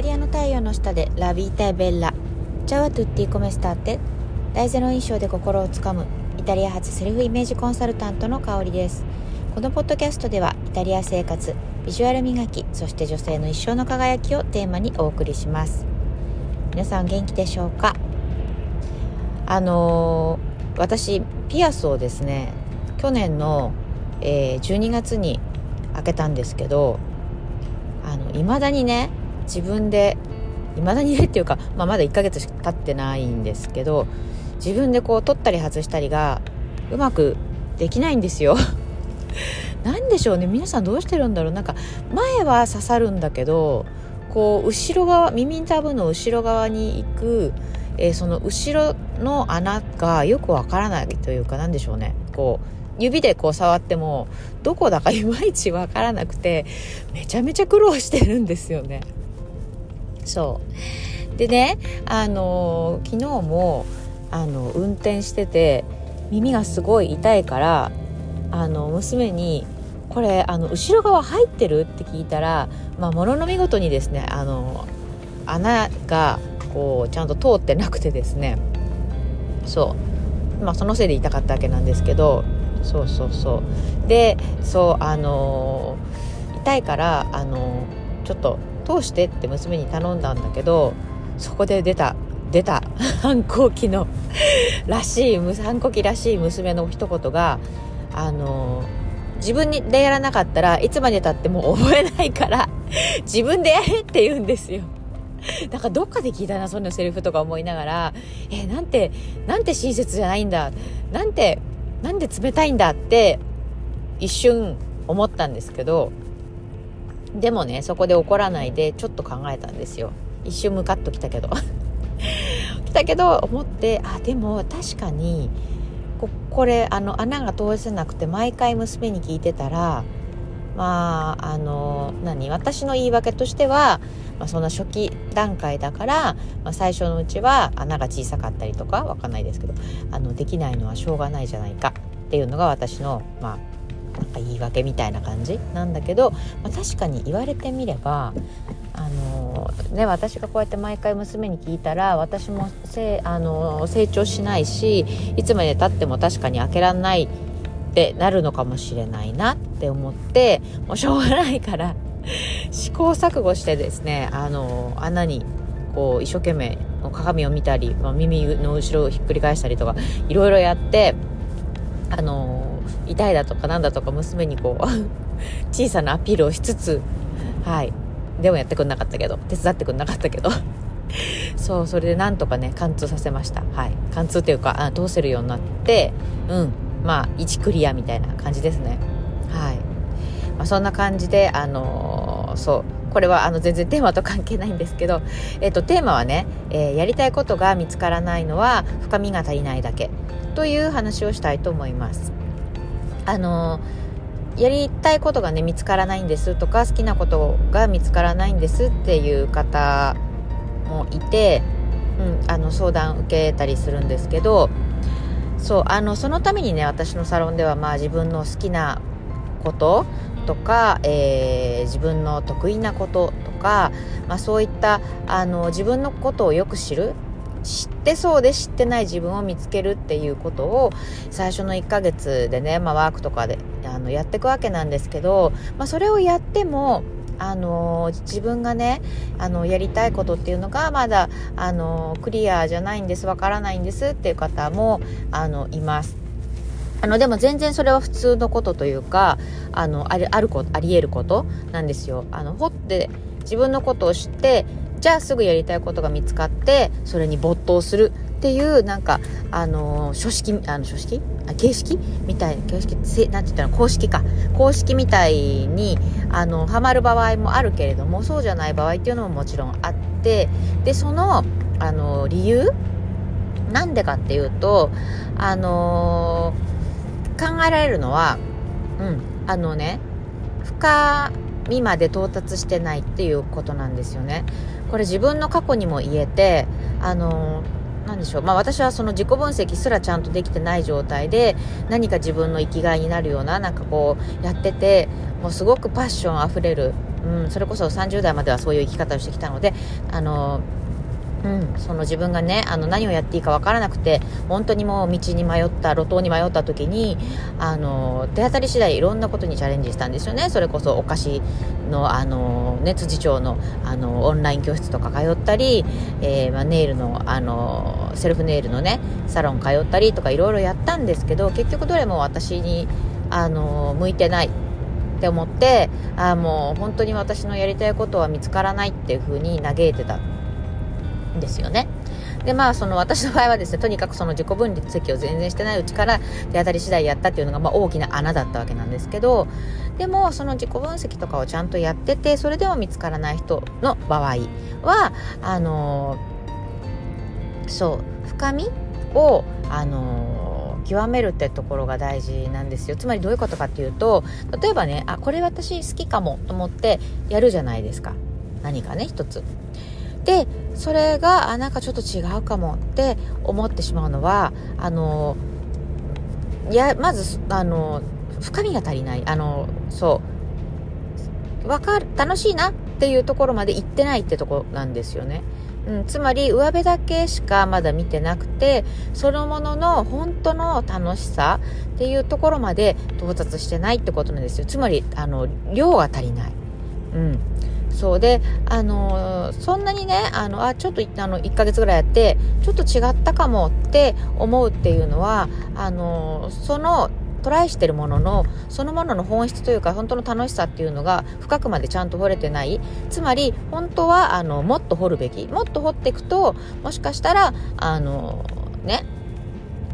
タリアの太陽の下でラビータエベッラ。チャワトゥッティコメスターテ。大ゼロ印象で心をつかむ。イタリア発セルフイメージコンサルタントの香りです。このポッドキャストではイタリア生活ビジュアル磨きそして女性の一生の輝きをテーマにお送りします。皆さん元気でしょうか？あのー、私ピアスをですね去年の、えー、12月に開けたんですけどあの未だにね自分で未だにねっていうか、まあ、まだ1ヶ月しか経ってないんですけど自分でこう取ったり外したりがうまくできないんですよ。何でしょうね。皆さんどうしてるんだろう。なんか前は刺さるんだけどこう後ろ側耳たぶの後ろ側に行く、えー、その後ろの穴がよくわからないというか何でしょうね。こう指でこう触ってもどこだかいまいちわからなくてめちゃめちゃ苦労してるんですよね。そう。でねあの昨日もあの運転してて耳がすごい痛いからあの娘に「これあの後ろ側入ってる?」って聞いたら、まあ、ものの見事にですねあの穴がこうちゃんと通ってなくてですね。そう。まあそのせいで痛かったわけなんですけどそうそうそう。でそうあの痛いからあのちょっと通してって娘に頼んだんだけどそこで出た出た 反抗期の らしい反抗期らしい娘の一言があの自分でやらなかったらいつまでたっても覚えないから 自分でやれって言うんですよ。だからどっかで聞いたなそんなセリフとか思いながらえなんてなんて親切じゃないんだなんてなんで冷たいんだって一瞬思ったんですけどでもねそこで怒らないでちょっと考えたんですよ。一瞬ムカッときたけど。来たけど思ってあでも確かにここれあの穴が通せなくて毎回娘に聞いてたらまああの何私の言い訳としては、まあ、そんな初期段階だから、まあ、最初のうちは穴が小さかったりとかわかんないですけどあのできないのはしょうがないじゃないかっていうのが私のまあなんか言い訳みたいな感じ？なんだけど、まあ、確かに言われてみればあのね、私がこうやって毎回娘に聞いたら私もせあの成長しないしいつまでたっても確かに開けらんないってなるのかもしれないなって思ってもうしょうがないから試行錯誤してですねあの穴にこう一生懸命鏡を見たり、まあ、耳の後ろをひっくり返したりとかいろいろやってあの痛いだとかなんだとか娘にこう 小さなアピールをしつつはい。でもやってくんなかったけど手伝ってくんなかったけど。そうそれでなんとかね貫通させました。はい。貫通っていうかあ通せるようになってうん。まあ1クリアみたいな感じですね。はい、まあ、そんな感じであのー、そう。これはあの全然テーマと関係ないんですけど、えっと、テーマはね、えー、やりたいことが見つからないのは深みが足りないだけという話をしたいと思います。あのやりたいことがね見つからないんです。とか好きなことが見つからないんですっていう方もいて、うん、あの相談受けたりするんですけどそうあのそのためにね私のサロンではまあ自分の好きなこととか、えー、自分の得意なこととか、まあ、そういったあの自分のことをよく知る知ってそうで知ってない自分を見つけるっていうことを最初の1ヶ月でね、まあ、ワークとかであのやっていくわけなんですけど、まあ、それをやってもあの自分がねあのやりたいことっていうのがまだあのクリアじゃないんですわからないんですっていう方もあのいます。あのでも全然それは普通のことというかあのあるあることあり得ることなんですよ。あのほって自分のことを知ってじゃあすぐやりたいことが見つかってそれに没頭するっていうなんかあの書式あの書式？あ形式みたいな形式なんて言ったら公式か。公式みたいにあのハマる場合もあるけれどもそうじゃない場合っていうのももちろんあってでそのあの理由？なんでかっていうとあの考えられるのはうんあのね深未まで到達してないっていうことなんですよね。これ自分の過去にも言えてあのなんでしょう、まあ、私はその自己分析すらちゃんとできてない状態で何か自分の生きがいになるようななんかこうやっててもうすごくパッションあふれる、うん、それこそ30代まではそういう生き方をしてきたのであのうん、その自分がねあの何をやっていいか分からなくて本当にもう道に迷った路頭に迷った時にあの手当たり次第いろんなことにチャレンジしたんですよね。それこそお菓子のあの、ね、辻町のあのオンライン教室とか通ったり、えー、ま、ネイルのあのセルフネイルのねサロン通ったりとかいろいろやったんですけど結局どれも私にあの向いてない。って思ってあもう本当に私のやりたいことは見つからないっていうふうに嘆いてた。ですよね。でまあその私の場合はですねとにかくその自己分析を全然してないうちから手当たり次第やったっていうのがまあ大きな穴だったわけなんですけどでもその自己分析とかをちゃんとやっててそれでも見つからない人の場合はあのそう深みをあの極めるってところが大事なんですよ。つまりどういうことかっていうと例えばねあこれ私好きかもと思ってやるじゃないですか。何かね一つ。でそれがあなんかちょっと違うかもって思ってしまうのはあのいやまずあの深みが足りない。あのそう。わかる楽しいなっていうところまで行ってないってとこなんですよね。うん、つまり上辺だけしかまだ見てなくてそのものの本当の楽しさっていうところまで到達してないってことなんですよ。つまりあの量が足りない、うん、そうであのそんなにねあのあちょっとあの1ヶ月ぐらいやってちょっと違ったかもって思うっていうのはあのそのトライしてるもののそのものの本質というか本当の楽しさっていうのが深くまでちゃんと掘れてない。つまり本当はあのもっと掘るべきもっと掘っていくともしかしたらあのね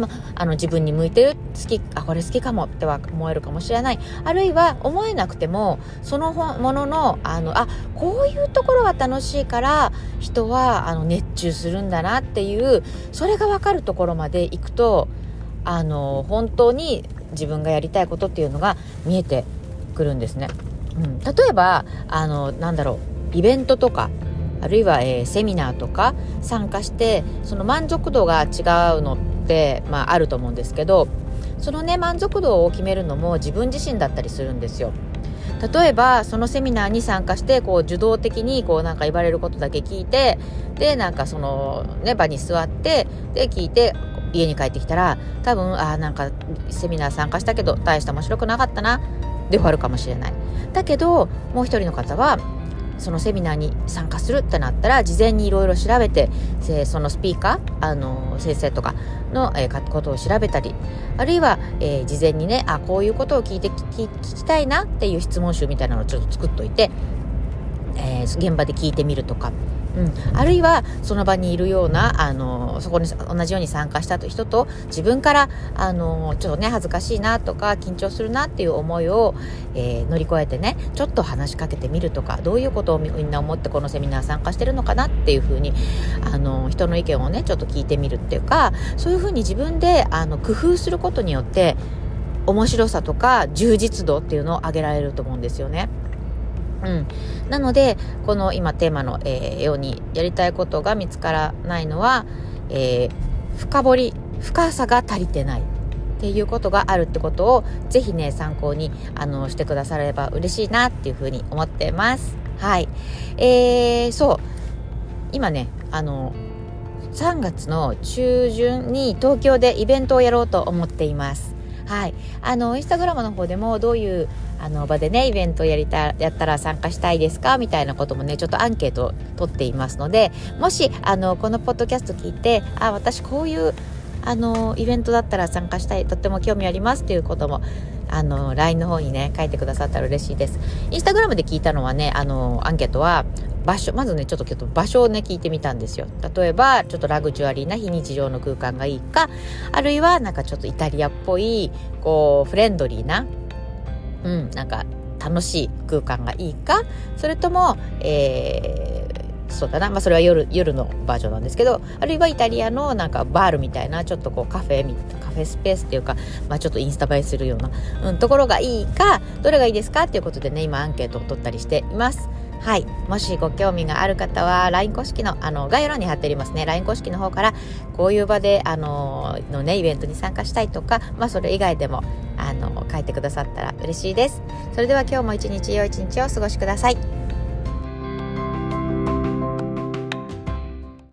まあの自分に向いてる好きあこれ好きかもっては思えるかもしれないあるいは思えなくてもそのもののあのあこういうところが楽しいから人はあの熱中するんだなっていうそれが分かるところまでいくとあの本当に自分がやりたいことっていうのが見えてくるんですね。うん、例えばあのなんだろうイベントとかあるいは、えー、セミナーとか参加してその満足度が違うのって、まあ、あると思うんですけどそのね満足度を決めるのも自分自身だったりするんですよ。例えばそのセミナーに参加してこう受動的にこうなんか言われることだけ聞いてでなんかそのね場に座ってで聞いて家に帰ってきたら多分あなんかセミナー参加したけど大して面白くなかったなで終わるかもしれないだけどもう一人の方はそのセミナーに参加するってなったら事前にいろいろ調べてそのスピーカーあの先生とかの、えー、ことを調べたりあるいは、えー、事前にねあこういうことを聞いて聞きたいなっていう質問集みたいなのをちょっと作っといて、えー、現場で聞いてみるとか。うん、あるいはその場にいるようなあのそこに同じように参加した人と自分からあのちょっとね恥ずかしいなとか緊張するなっていう思いを、えー、乗り越えてねちょっと話しかけてみるとかどういうことをみんな思ってこのセミナー参加してるのかなっていうふうにあの人の意見をねちょっと聞いてみるっていうかそういうふうに自分であの工夫することによって面白さとか充実度っていうのを上げられると思うんですよね。うん、なのでこの今テーマの、えー、ようにやりたいことが見つからないのは、えー、深掘り深さが足りてないっていうことがあるってことをぜひね参考にあのしてくだされば嬉しいなっていうふうに思ってます。はい。えー、そう。今ねあの3月の中旬に東京でイベントをやろうと思っています。はい。あのインスタグラムの方でもどういうあの場でねイベントやりたやったら参加したいですかみたいなこともねちょっとアンケートを取っていますのでもしあのこのポッドキャスト聞いてあ私こういうあのイベントだったら参加したいとっても興味ありますっていうこともあの LINE の方にね書いてくださったら嬉しいです。インスタグラムで聞いたのはねあのアンケートは場所まずねちょっと場所をね聞いてみたんですよ例えばちょっとラグジュアリーな非日常の空間がいいかあるいはなんかちょっとイタリアっぽいこうフレンドリーなうん、なんか楽しい空間がいいかそれとも、えー、そうだな、まあ、それは夜夜のバージョンなんですけどあるいはイタリアのなんかバールみたいなちょっとこうカフェカフェスペースっていうか、まあ、ちょっとインスタ映えするような、うん、ところがいいかどれがいいですかっていうことでね今アンケートを取ったりしています。はい。もしご興味がある方は LINE 公式のあの概要欄に貼ってありますね。LINE 公式の方からこういう場であののねイベントに参加したいとかまあそれ以外でもあの書いてくださったら嬉しいです。それでは今日も一日良い一日をお過ごしください。